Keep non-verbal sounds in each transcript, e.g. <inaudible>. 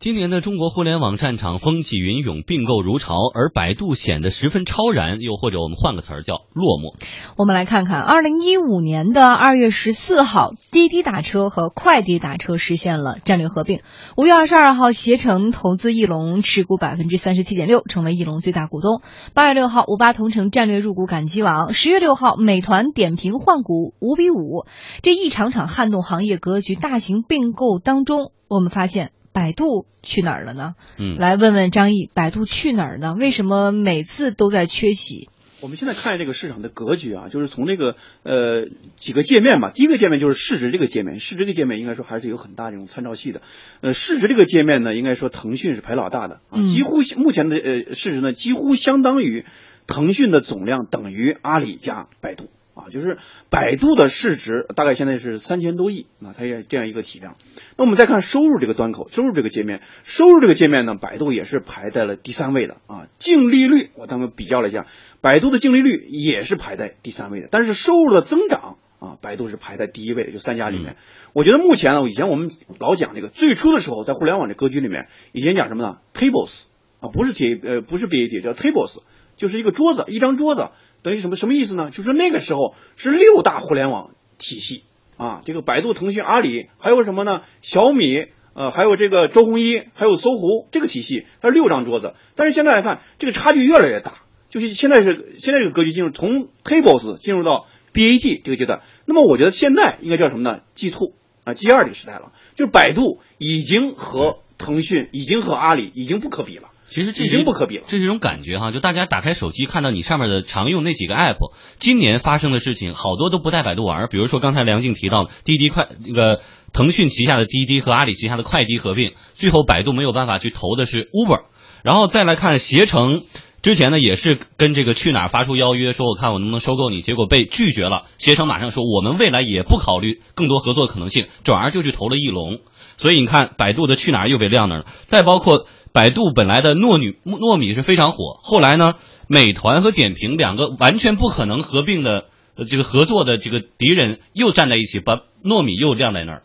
今年的中国互联网战场风起云涌，并购如潮，而百度显得十分超然，又或者我们换个词儿叫落寞。我们来看看，二零一五年的二月十四号，滴滴打车和快滴打车实现了战略合并。五月二十二号，携程投资翼龙，持股百分之三十七点六，成为翼龙最大股东。八月六号，五八同城战略入股赶集网。十月六号，美团点评换股五比五。这一场场撼动行业格局大型并购当中，我们发现。百度去哪儿了呢？嗯，来问问张毅，百度去哪儿呢？为什么每次都在缺席？我们现在看这个市场的格局啊，就是从这个呃几个界面吧。第一个界面就是市值这个界面，市值这个界面应该说还是有很大这种参照系的。呃，市值这个界面呢，应该说腾讯是排老大的，几乎目前的呃市值呢，几乎相当于腾讯的总量等于阿里加百度。啊，就是百度的市值大概现在是三千多亿啊，它也这样一个体量。那我们再看收入这个端口，收入这个界面，收入这个界面呢，百度也是排在了第三位的啊。净利率我当时比较了一下，百度的净利率也是排在第三位的，但是收入的增长啊，百度是排在第一位的，就三家里面。我觉得目前呢，以前我们老讲这个，最初的时候在互联网这格局里面，以前讲什么呢？Tables 啊，不是 T 呃不是 BAT，叫 Tables，就是一个桌子，一张桌子。等于什么什么意思呢？就是那个时候是六大互联网体系啊，这个百度、腾讯、阿里，还有什么呢？小米，呃，还有这个周鸿祎，还有搜狐，这个体系它是六张桌子。但是现在来看，这个差距越来越大，就是现在是现在这个格局进入从 Tables 进入到 BAT 这个阶段。那么我觉得现在应该叫什么呢？G two 啊，G 二这个时代了，就是百度已经和腾讯、已经和阿里已经不可比了。其实这已经不可比了，这是一种感觉哈。就大家打开手机看到你上面的常用那几个 app，今年发生的事情好多都不带百度玩。比如说刚才梁静提到滴滴快那个腾讯旗下的滴滴和阿里旗下的快滴合并，最后百度没有办法去投的是 Uber。然后再来看携程，之前呢也是跟这个去哪儿发出邀约，说我看我能不能收购你，结果被拒绝了。携程马上说我们未来也不考虑更多合作可能性，转而就去投了翼龙。所以你看百度的去哪儿又被晾那儿了。再包括。百度本来的糯米糯米是非常火，后来呢，美团和点评两个完全不可能合并的呃这个合作的这个敌人又站在一起，把糯米又晾在那儿。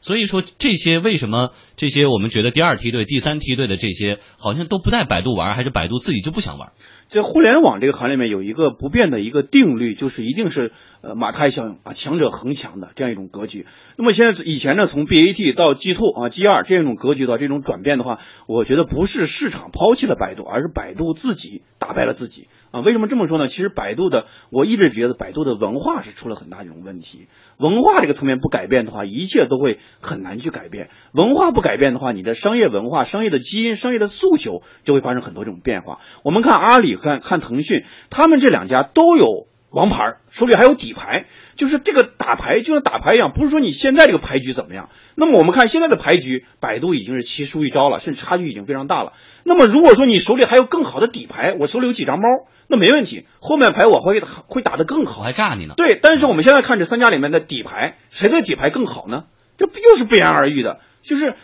所以说这些为什么这些我们觉得第二梯队、第三梯队的这些好像都不带百度玩，还是百度自己就不想玩？在互联网这个行业里面有一个不变的一个定律，就是一定是呃马太效应啊，强者恒强的这样一种格局。那么现在以前呢，从 BAT 到 G two 啊 G 二这样一种格局的这种转变的话，我觉得不是市场抛弃了百度，而是百度自己打败了自己啊。为什么这么说呢？其实百度的我一直觉得百度的文化是出了很大一种问题。文化这个层面不改变的话，一切都会很难去改变。文化不改变的话，你的商业文化、商业的基因、商业的诉求就会发生很多这种变化。我们看阿里。看看腾讯，他们这两家都有王牌，手里还有底牌，就是这个打牌就像打牌一样，不是说你现在这个牌局怎么样。那么我们看现在的牌局，百度已经是棋输一招了，甚至差距已经非常大了。那么如果说你手里还有更好的底牌，我手里有几张猫，那没问题，后面牌我会会打得更好，还炸你呢。对，但是我们现在看这三家里面的底牌，谁的底牌更好呢？这不又是不言而喻的，就是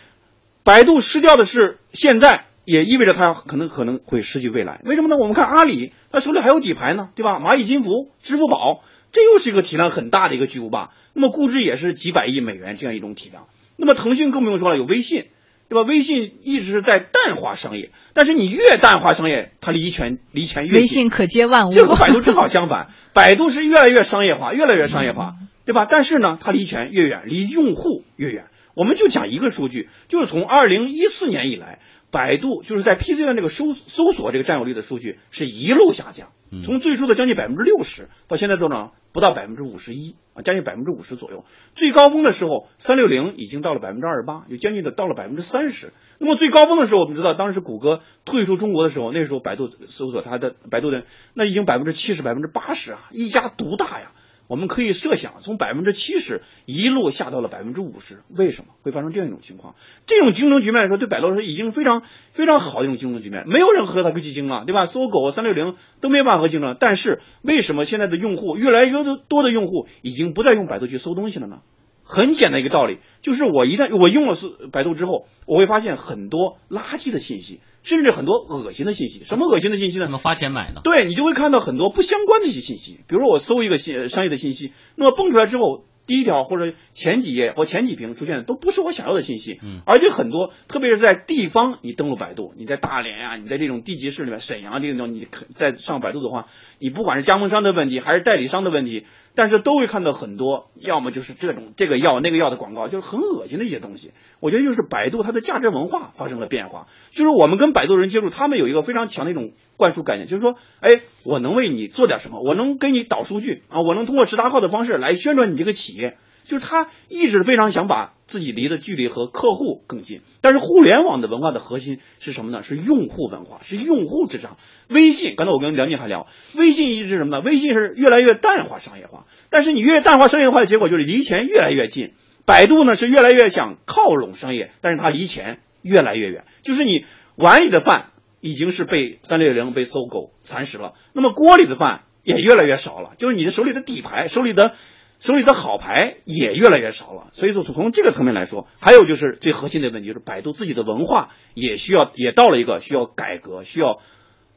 百度失掉的是现在。也意味着它可能可能会失去未来，为什么呢？我们看阿里，它手里还有底牌呢，对吧？蚂蚁金服、支付宝，这又是一个体量很大的一个巨无霸，那么估值也是几百亿美元这样一种体量。那么腾讯更不用说了，有微信，对吧？微信一直是在淡化商业，但是你越淡化商业，它离钱离钱越近。微信可接万物，这和百度正好相反，百度是越来越商业化，越来越商业化，对吧？但是呢，它离钱越远，离用户越远。我们就讲一个数据，就是从二零一四年以来。百度就是在 PC 端这个搜搜索这个占有率的数据是一路下降，从最初的将近百分之六十，到现在多少？不到百分之五十一啊，将近百分之五十左右。最高峰的时候，三六零已经到了百分之二十八，就将近的到了百分之三十。那么最高峰的时候，我们知道当时谷歌退出中国的时候，那时候百度搜索它的百度的那已经百分之七十、百分之八十啊，一家独大呀。我们可以设想，从百分之七十一路下到了百分之五十，为什么会发生这样一种情况？这种竞争局面来说，对百度来说已经非常非常好的一种竞争局面，没有人和它去竞争啊，对吧？搜狗、三六零都没办法和竞争。但是为什么现在的用户越来越多的用户已经不再用百度去搜东西了呢？很简单一个道理，就是我一旦我用了百度之后，我会发现很多垃圾的信息。甚至很多恶心的信息，什么恶心的信息呢？怎么花钱买呢？对你就会看到很多不相关的一些信息，比如说我搜一个信商业的信息，那么蹦出来之后，第一条或者前几页或前几屏出现的都不是我想要的信息，嗯，而且很多，特别是在地方，你登录百度，你在大连呀、你在这种地级市里面，沈阳这种，你在上百度的话，你不管是加盟商的问题还是代理商的问题，但是都会看到很多，要么就是这种这个药那个药的广告，就是很恶心的一些东西。我觉得就是百度它的价值文化发生了变化，就是我们跟百度人接触，他们有一个非常强的一种灌输概念，就是说，哎，我能为你做点什么，我能给你导数据啊，我能通过直达号的方式来宣传你这个企业。就是他一直非常想把自己离的距离和客户更近，但是互联网的文化的核心是什么呢？是用户文化，是用户至上。微信，刚才我跟梁静还聊，微信一直是什么呢？微信是越来越淡化商业化，但是你越淡化商业化的结果就是离钱越来越近。百度呢是越来越想靠拢商业，但是它离钱越来越远。就是你碗里的饭已经是被三六零、被搜狗蚕食了，那么锅里的饭也越来越少了。就是你的手里的底牌，手里的。手里的好牌也越来越少了，所以说从这个层面来说，还有就是最核心的问题，就是百度自己的文化也需要也到了一个需要改革、需要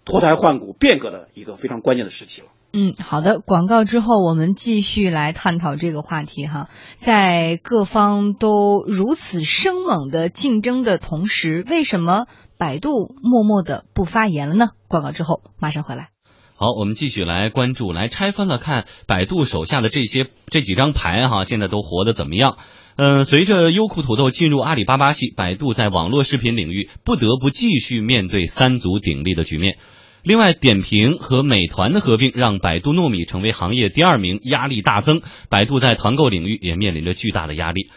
脱胎换骨、变革的一个非常关键的时期了。嗯，好的。广告之后，我们继续来探讨这个话题哈。在各方都如此生猛的竞争的同时，为什么百度默默的不发言了呢？广告之后马上回来。好，我们继续来关注，来拆分了看百度手下的这些这几张牌哈，现在都活得怎么样？嗯，随着优酷土豆进入阿里巴巴系，百度在网络视频领域不得不继续面对三足鼎立的局面。另外，点评和美团的合并让百度糯米成为行业第二名，压力大增。百度在团购领域也面临着巨大的压力。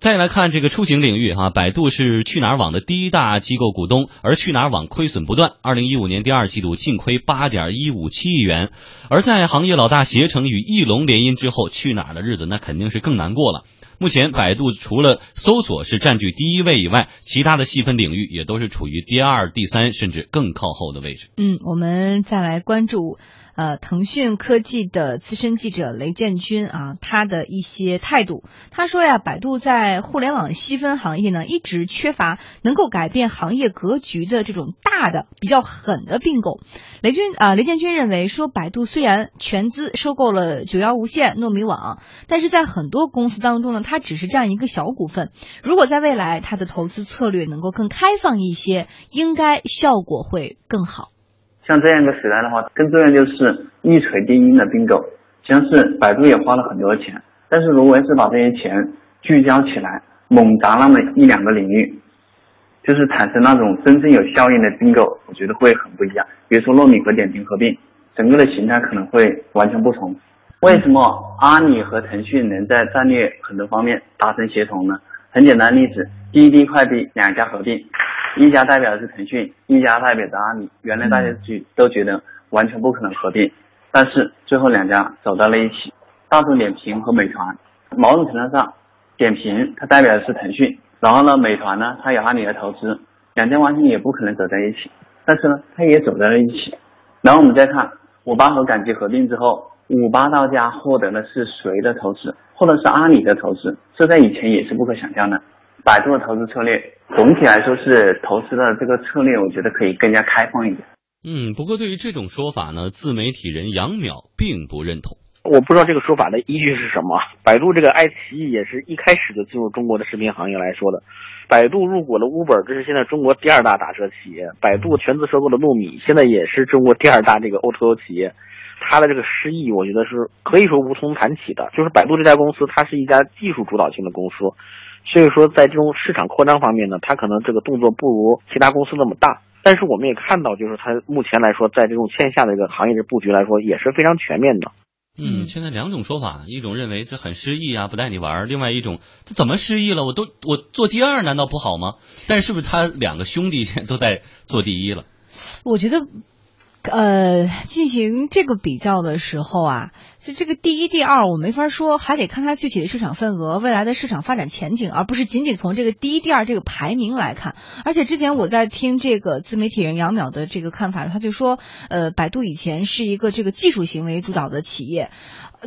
再来看这个出行领域哈，百度是去哪儿网的第一大机构股东，而去哪儿网亏损不断，二零一五年第二季度净亏八点一五七亿元。而在行业老大携程与翼龙联姻之后，去哪儿的日子那肯定是更难过了。目前，百度除了搜索是占据第一位以外，其他的细分领域也都是处于第二、第三甚至更靠后的位置。嗯，我们再来关注。呃，腾讯科技的资深记者雷建军啊，他的一些态度。他说呀，百度在互联网细分行业呢，一直缺乏能够改变行业格局的这种大的、比较狠的并购。雷军啊，雷建军认为说，百度虽然全资收购了九幺无线、糯米网，但是在很多公司当中呢，它只是占一个小股份。如果在未来它的投资策略能够更开放一些，应该效果会更好。像这样一个时代的话，更重要就是一锤定音的并购。像是百度也花了很多钱，但是如果要是把这些钱聚焦起来，猛砸那么一两个领域，就是产生那种真正有效应的并购，我觉得会很不一样。比如说糯米和点评合并，整个的形态可能会完全不同。为什么阿里和腾讯能在战略很多方面达成协同呢？很简单例子，滴滴快递两家合并。一家代表的是腾讯，一家代表着阿里。原来大家觉都觉得完全不可能合并，但是最后两家走到了一起。大众点评和美团，某种程度上，点评它代表的是腾讯，然后呢，美团呢它有阿里的投资，两家完全也不可能走在一起，但是呢，它也走在了一起。然后我们再看五八和赶集合并之后，五八到家获得的是谁的投资？获得是阿里的投资，这在以前也是不可想象的。百度的投资策略总体来说是投资的这个策略，我觉得可以更加开放一点。嗯，不过对于这种说法呢，自媒体人杨淼并不认同。我不知道这个说法的依据是什么。百度这个爱奇艺也是一开始就进入中国的视频行业来说的。百度入股了 Uber，这是现在中国第二大打车企业。百度全资收购了糯米，现在也是中国第二大这个 O2O 企业。它的这个失意，我觉得是可以说无从谈起的。就是百度这家公司，它是一家技术主导性的公司。所以说，在这种市场扩张方面呢，它可能这个动作不如其他公司那么大。但是我们也看到，就是它目前来说，在这种线下的一个行业的布局来说，也是非常全面的。嗯，现在两种说法，一种认为这很失意啊，不带你玩；另外一种，这怎么失意了？我都我做第二，难道不好吗？但是不是他两个兄弟现在都在做第一了？我觉得。呃，进行这个比较的时候啊，就这个第一、第二，我没法说，还得看它具体的市场份额、未来的市场发展前景，而不是仅仅从这个第一、第二这个排名来看。而且之前我在听这个自媒体人杨淼的这个看法，他就说，呃，百度以前是一个这个技术行为主导的企业。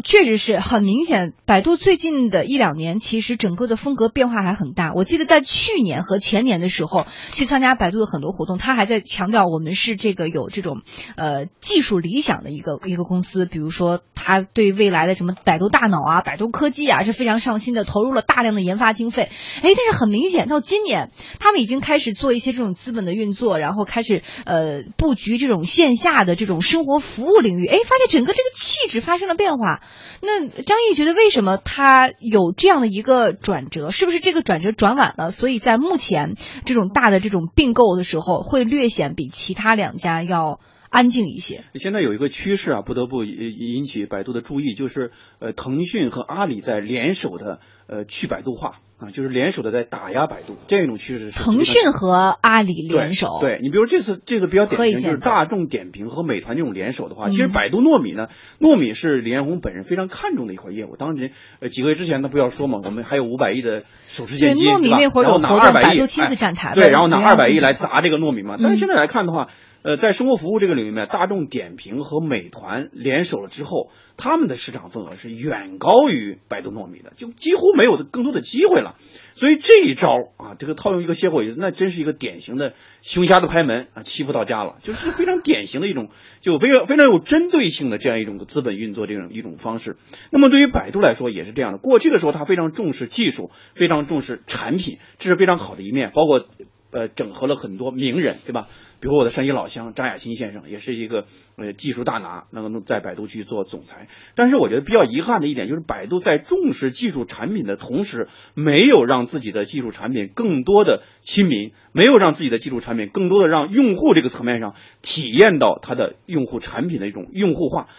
确实是很明显，百度最近的一两年，其实整个的风格变化还很大。我记得在去年和前年的时候，去参加百度的很多活动，他还在强调我们是这个有这种呃技术理想的一个 <laughs> 一个公司。比如说，他对未来的什么百度大脑啊、百度科技啊是非常上心的，投入了大量的研发经费。哎，但是很明显，到今年他们已经开始做一些这种资本的运作，然后开始呃布局这种线下的这种生活服务领域。哎，发现整个这个气质发生了变化。那张毅觉得，为什么他有这样的一个转折？是不是这个转折转晚了？所以在目前这种大的这种并购的时候，会略显比其他两家要安静一些。现在有一个趋势啊，不得不引起百度的注意，就是呃，腾讯和阿里在联手的呃去百度化啊，就是联手的在打压百度，这种趋势是腾讯和阿里联手。对你，比如这次这个比较典型，就是大众点评和美团这种联手的话，其实百度糯米呢，糯米是李彦宏本人非常看重的一块业务。当年呃几个月之前他不要说嘛，我们还有五百亿的手持现金，糯米那会儿有拿二百亿，亲自站台，对，然后拿二百亿来砸这个糯米嘛。但是现在来看的话。呃，在生活服务这个领域面，大众点评和美团联手了之后，他们的市场份额是远高于百度糯米的，就几乎没有更多的机会了。所以这一招啊，这个套用一个歇后语，那真是一个典型的熊瞎子拍门啊，欺负到家了，就是非常典型的一种，就非常非常有针对性的这样一种资本运作这种一种方式。那么对于百度来说也是这样的，过去的时候它非常重视技术，非常重视产品，这是非常好的一面，包括。呃，整合了很多名人，对吧？比如我的山西老乡张亚勤先生，也是一个呃技术大拿，那么在百度去做总裁。但是我觉得比较遗憾的一点就是，百度在重视技术产品的同时，没有让自己的技术产品更多的亲民，没有让自己的技术产品更多的让用户这个层面上体验到它的用户产品的一种用户化。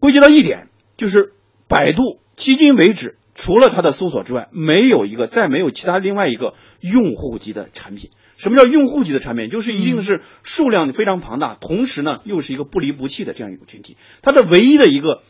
归结到一点，就是百度迄今为止。除了它的搜索之外，没有一个再没有其他另外一个用户级的产品。什么叫用户级的产品？就是一定是数量非常庞大，同时呢又是一个不离不弃的这样一种群体。它的唯一的一个。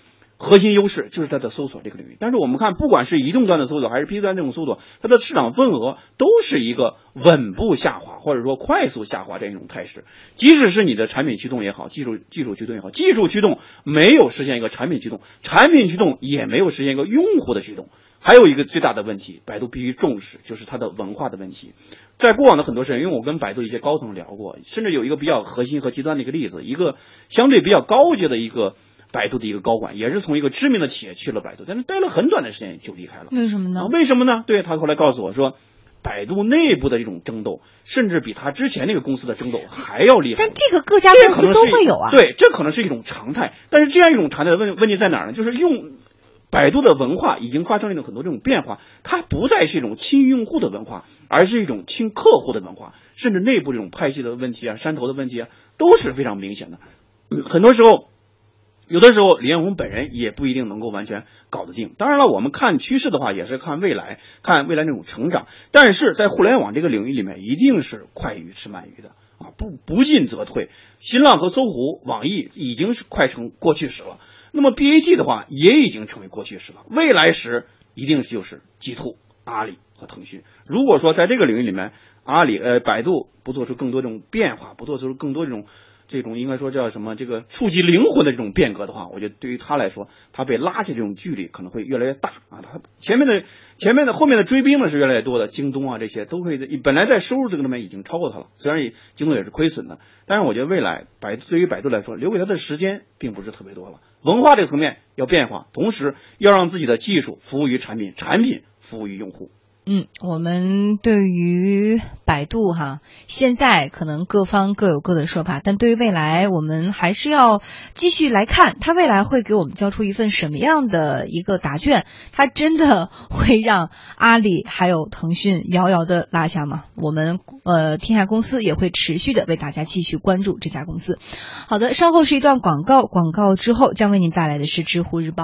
核心优势就是它的搜索这个领域，但是我们看，不管是移动端的搜索还是 PC 端这种搜索，它的市场份额都是一个稳步下滑，或者说快速下滑这样一种态势。即使是你的产品驱动也好，技术技术驱动也好，技术驱动没有实现一个产品驱动，产品驱动也没有实现一个用户的驱动。还有一个最大的问题，百度必须重视，就是它的文化的问题。在过往的很多事情，因为我跟百度一些高层聊过，甚至有一个比较核心和极端的一个例子，一个相对比较高阶的一个。百度的一个高管也是从一个知名的企业去了百度，但是待了很短的时间就离开了。为什么呢？为什么呢？对他后来告诉我说，百度内部的这种争斗，甚至比他之前那个公司的争斗还要厉害。但这个各家公司都会有啊。对，这可能是一种常态。但是这样一种常态的问问题在哪儿呢？就是用百度的文化已经发生了一种很多这种变化，它不再是一种亲用户的文化，而是一种亲客户的文化，甚至内部这种派系的问题啊、山头的问题啊，都是非常明显的。很多时候。有的时候，李彦宏本人也不一定能够完全搞得定。当然了，我们看趋势的话，也是看未来，看未来那种成长。但是在互联网这个领域里面，一定是快鱼吃慢鱼的啊，不不进则退。新浪和搜狐、网易已经是快成过去时了。那么 BAT 的话，也已经成为过去时了。未来时一定就是 G Two、阿里和腾讯。如果说在这个领域里面，阿里呃百度不做出更多这种变化，不做出更多这种。这种应该说叫什么？这个触及灵魂的这种变革的话，我觉得对于他来说，他被拉起这种距离可能会越来越大啊。他前面的、前面的、后面的追兵呢是越来越多的，京东啊这些都可以在本来在收入这个里面已经超过他了，虽然也京东也是亏损的，但是我觉得未来百对于百度来说，留给他的时间并不是特别多了。文化这个层面要变化，同时要让自己的技术服务于产品，产品服务于用户。嗯，我们对于百度哈，现在可能各方各有各的说法，但对于未来，我们还是要继续来看，它未来会给我们交出一份什么样的一个答卷？它真的会让阿里还有腾讯遥遥的落下吗？我们呃，天下公司也会持续的为大家继续关注这家公司。好的，稍后是一段广告，广告之后将为您带来的是知乎日报。